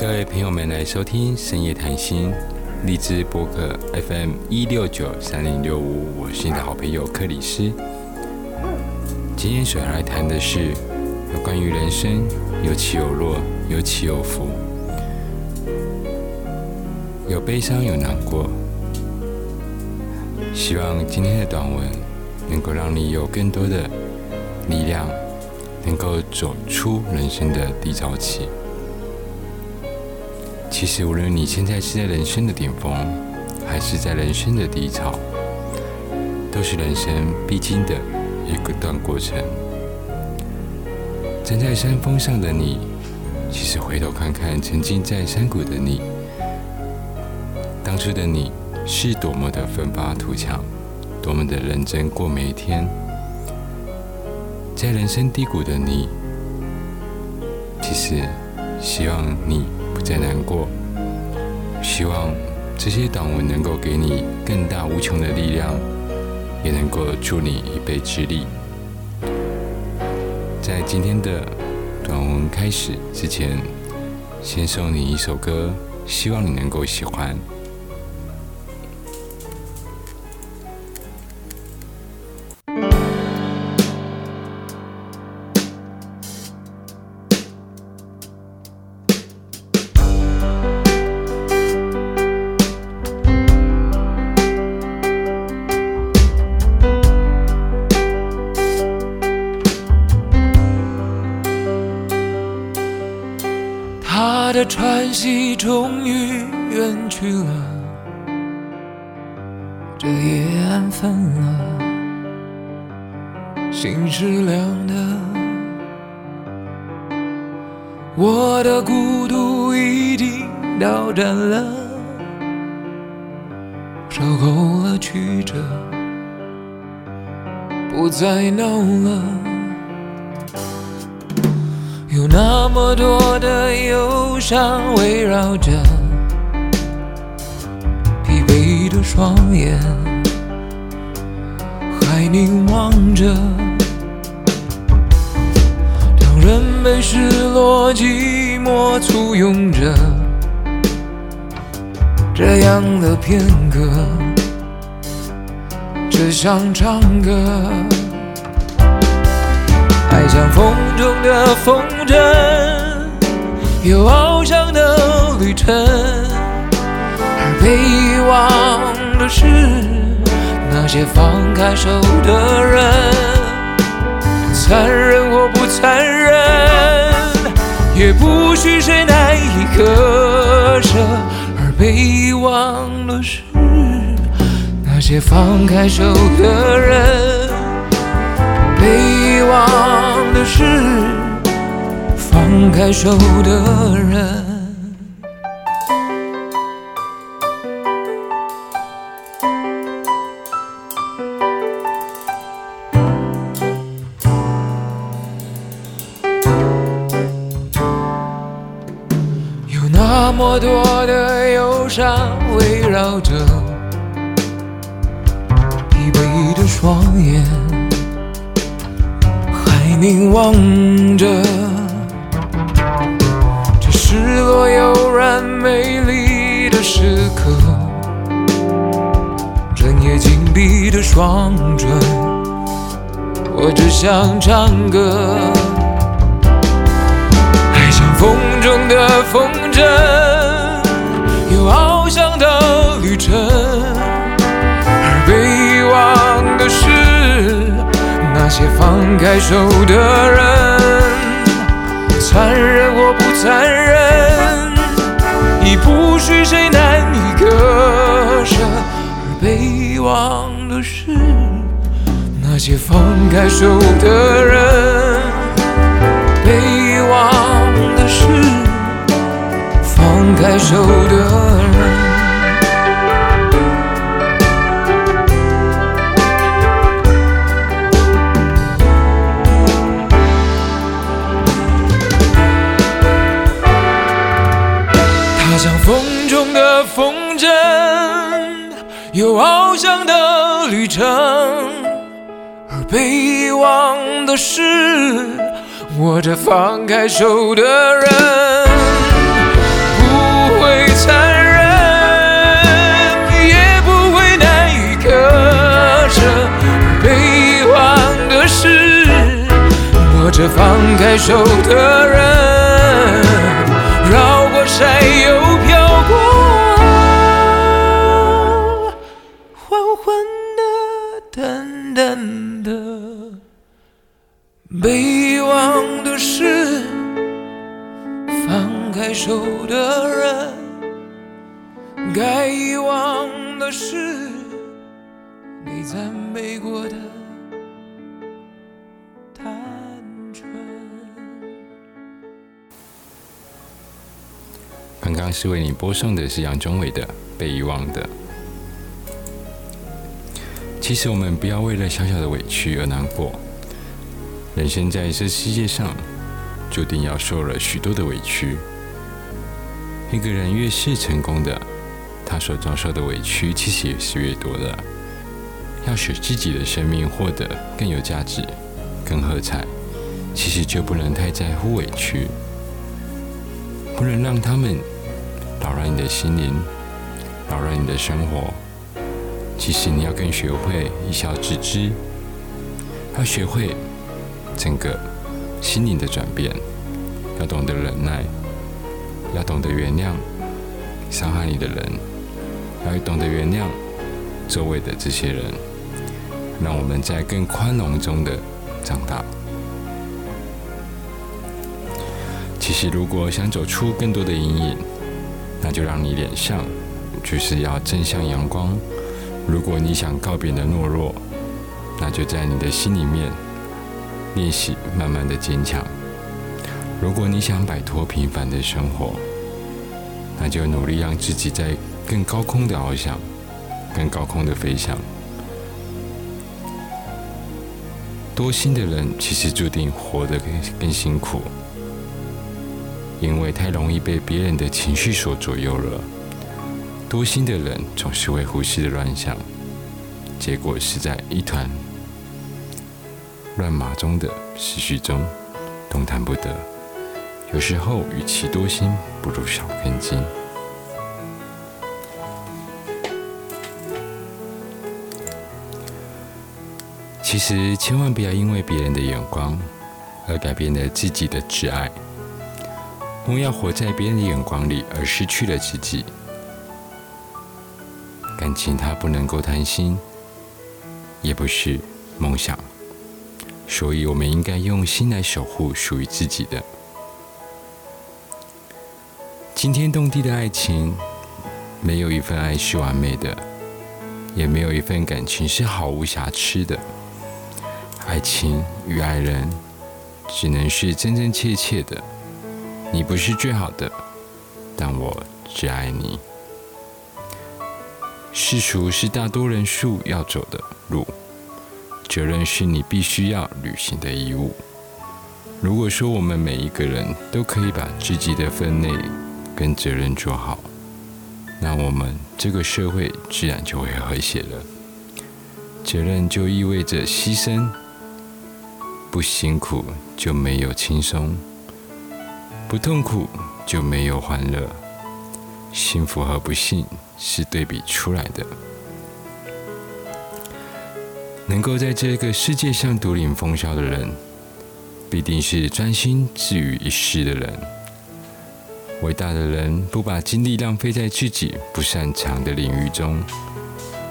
各位朋友们来收听深夜谈心，荔枝播客 FM 一六九三零六五，我是你的好朋友克里斯。今天所要来谈的是有关于人生有起有落，有起有伏，有悲伤有难过。希望今天的短文能够让你有更多的力量，能够走出人生的低潮期。其实，无论你现在是在人生的顶峰，还是在人生的低潮，都是人生必经的一个段过程。站在山峰上的你，其实回头看看曾经在山谷的你，当初的你。是多么的奋发图强，多么的认真过每一天。在人生低谷的你，其实希望你不再难过，希望这些短文能够给你更大无穷的力量，也能够助你一臂之力。在今天的短文开始之前，先送你一首歌，希望你能够喜欢。的喘息终于远去了，这夜安分了，心是凉的，我的孤独已经到站了，受够了曲折，不再闹了。那么多的忧伤围绕着，疲惫的双眼还凝望着。当人被失落、寂寞簇拥着，这样的片刻，只想唱歌。像风中的风筝，有翱翔的旅程，而被遗忘的是那些放开手的人。残忍或不残忍，也不许谁难以割舍，而被遗忘的是那些放开手的人。被遗忘的是放开手的人。有那么多的忧伤围绕着疲惫的双眼。凝望着这失落悠然美丽的时刻，整夜紧闭的双唇，我只想唱歌。爱像风中的风筝，些放开手的人，残忍或不残忍，已不是谁难以割舍。而被遗忘的是那些放开手的人，被遗忘的是放开手的人。的是，握着放开手的人，不会残忍，也不会难以割舍。悲欢的是，握着放开手的人，绕过山又。刚刚是为你播送的是杨宗纬的《被遗忘的》。其实我们不要为了小小的委屈而难过。人生在这世界上，注定要受了许多的委屈。一个人越是成功的，他所遭受的委屈其实也是越多的。要使自己的生命获得更有价值、更喝彩，其实就不能太在乎委屈，不能让他们。扰你的心灵，扰乱你的生活。其实你要更学会一笑置之，要学会整个心灵的转变，要懂得忍耐，要懂得原谅伤害你的人，要懂得原谅周围的这些人，让我们在更宽容中的长大。其实，如果想走出更多的阴影，那就让你脸上就是要正向阳光。如果你想告别的懦弱，那就在你的心里面练习慢慢的坚强。如果你想摆脱平凡的生活，那就努力让自己在更高空的翱翔，更高空的飞翔。多心的人其实注定活得更更辛苦。因为太容易被别人的情绪所左右了，多心的人总是会胡思乱想，结果是在一团乱麻中的思绪中动弹不得。有时候，与其多心，不如少根筋。其实，千万不要因为别人的眼光而改变了自己的挚爱。不要活在别人的眼光里，而失去了自己。感情它不能够贪心，也不是梦想，所以我们应该用心来守护属于自己的惊天动地的爱情。没有一份爱是完美的，也没有一份感情是毫无瑕疵的。爱情与爱人，只能是真真切切的。你不是最好的，但我只爱你。世俗是大多人数要走的路，责任是你必须要履行的义务。如果说我们每一个人都可以把自己的分内跟责任做好，那我们这个社会自然就会和谐了。责任就意味着牺牲，不辛苦就没有轻松。不痛苦就没有欢乐，幸福和不幸是对比出来的。能够在这个世界上独领风骚的人，必定是专心致于一世的人。伟大的人不把精力浪费在自己不擅长的领域中，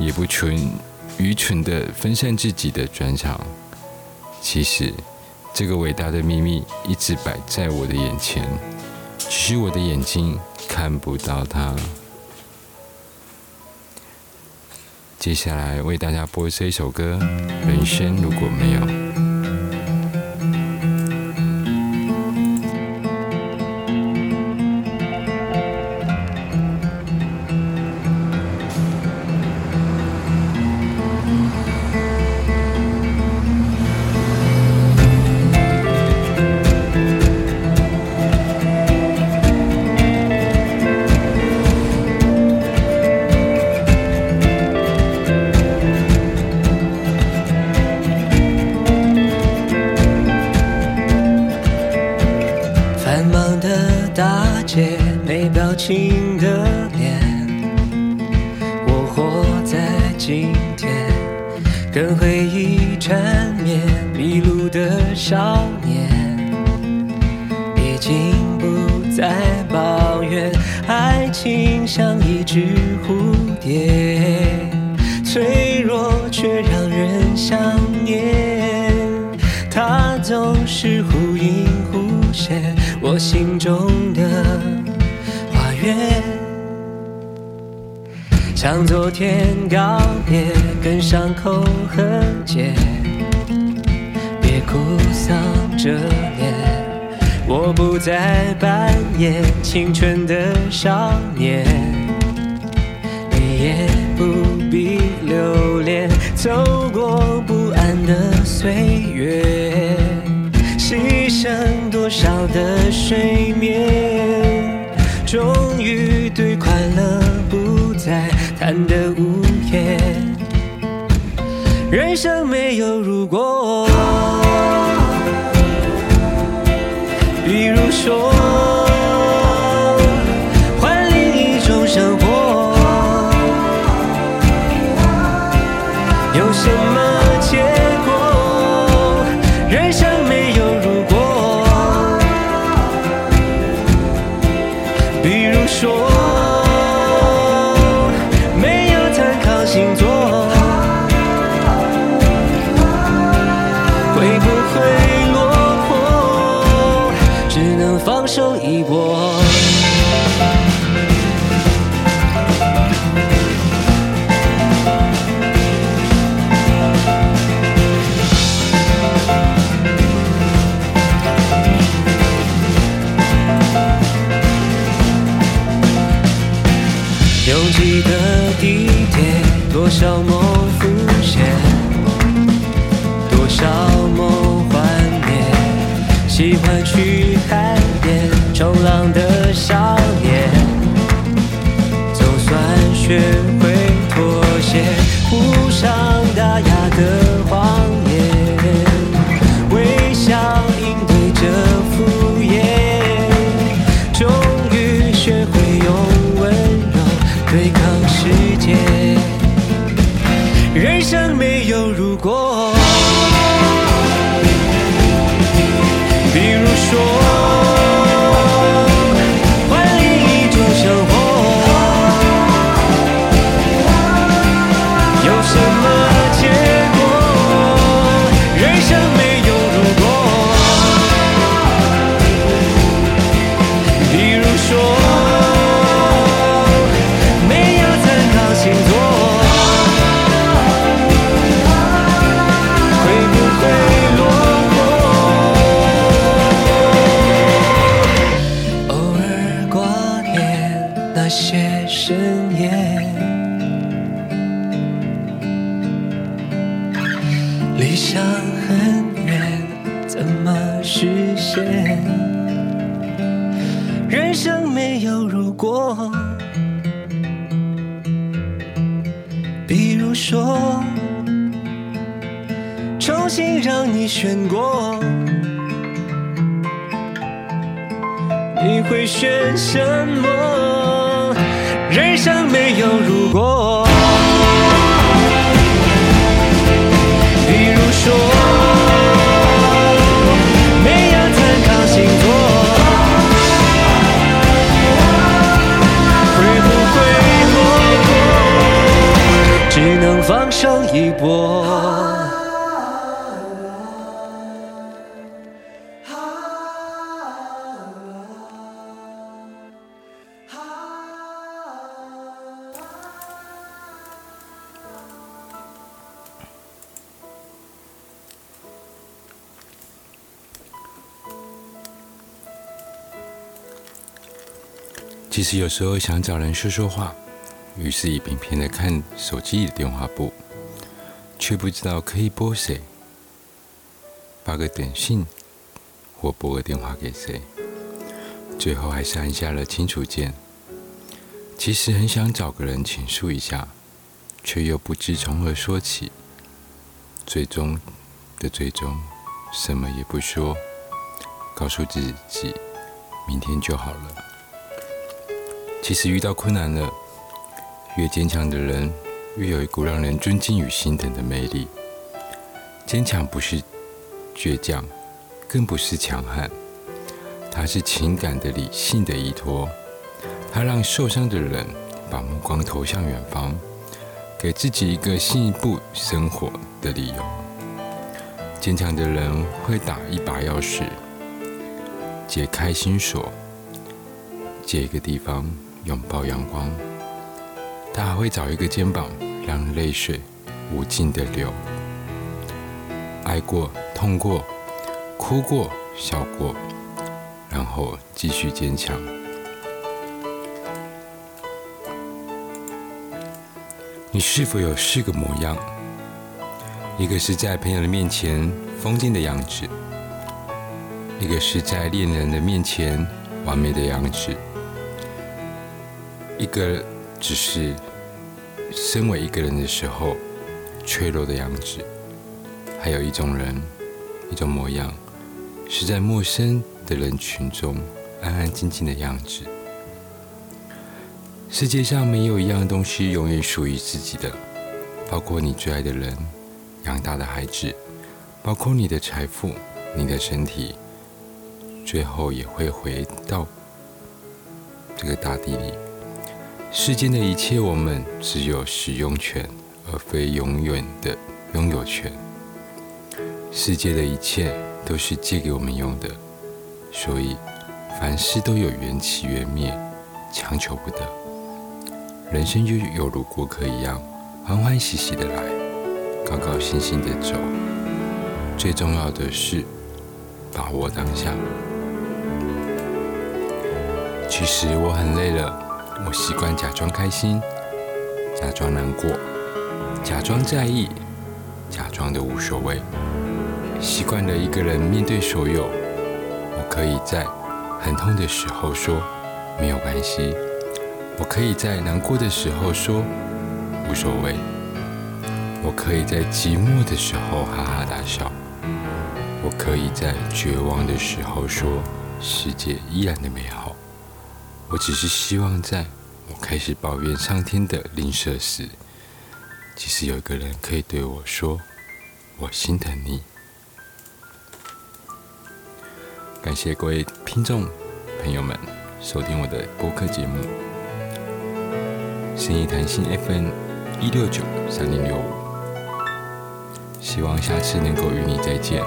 也不纯愚蠢的分散自己的专长。其实。这个伟大的秘密一直摆在我的眼前，只是我的眼睛看不到它。接下来为大家播这一首歌，《人生如果没有》。些没表情的脸，我活在今天跟回忆缠绵，迷路的少年已。经不再抱怨，爱情像一只蝴蝶，脆弱却让人想念。它总，我心中的花园。像昨天告别，跟伤口和解。别哭丧着脸，我不再扮演青春的少年，你也不必留恋走过不安的岁月，牺牲少的睡眠，终于对快乐不再贪得无厌。人生没有如果，比如说小，梦心让你选过，你会选什么？人生没有如果，比如说没有参考星座，会不会落？只能放手一搏。其实有时候想找人说说话，于是一片片的看手机里的电话簿，却不知道可以拨谁，发个短信或拨个电话给谁，最后还是按下了清楚键。其实很想找个人倾诉一下，却又不知从何说起。最终的最终，什么也不说，告诉自己明天就好了。其实遇到困难了，越坚强的人，越有一股让人尊敬与心疼的魅力。坚强不是倔强，更不是强悍，它是情感的理性的依托，它让受伤的人把目光投向远方，给自己一个进一步生活的理由。坚强的人会打一把钥匙，解开心锁，借一个地方拥抱阳光。他还会找一个肩膀，让泪水无尽的流。爱过，痛过，哭过，笑过，然后继续坚强。你是否有四个模样？一个是在朋友的面前疯癫的样子，一个是在恋人的面前完美的样子，一个只是身为一个人的时候脆弱的样子，还有一种人，一种模样，是在陌生的人群中安安静静的样子。世界上没有一样东西永远属于自己的，包括你最爱的人。养大的孩子，包括你的财富、你的身体，最后也会回到这个大地里。世间的一切，我们只有使用权，而非永远的拥有权。世界的一切都是借给我们用的，所以凡事都有缘起缘灭，强求不得。人生就犹如过客一样，欢欢喜喜的来。高高兴兴的走，最重要的是把握当下。其实我很累了，我习惯假装开心，假装难过，假装在意，假装的无所谓。习惯了一个人面对所有，我可以在很痛的时候说没有关系，我可以在难过的时候说无所谓。我可以在寂寞的时候哈哈大笑，我可以在绝望的时候说世界依然的美好。我只是希望在我开始抱怨上天的吝啬时，其实有一个人可以对我说：“我心疼你。”感谢各位听众朋友们收听我的播客节目《深夜谈心 FM》一六九三零六五。希望下次能够与你再见，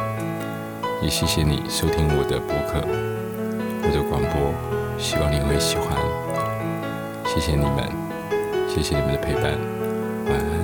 也谢谢你收听我的播客，我的广播，希望你会喜欢。谢谢你们，谢谢你们的陪伴，晚安。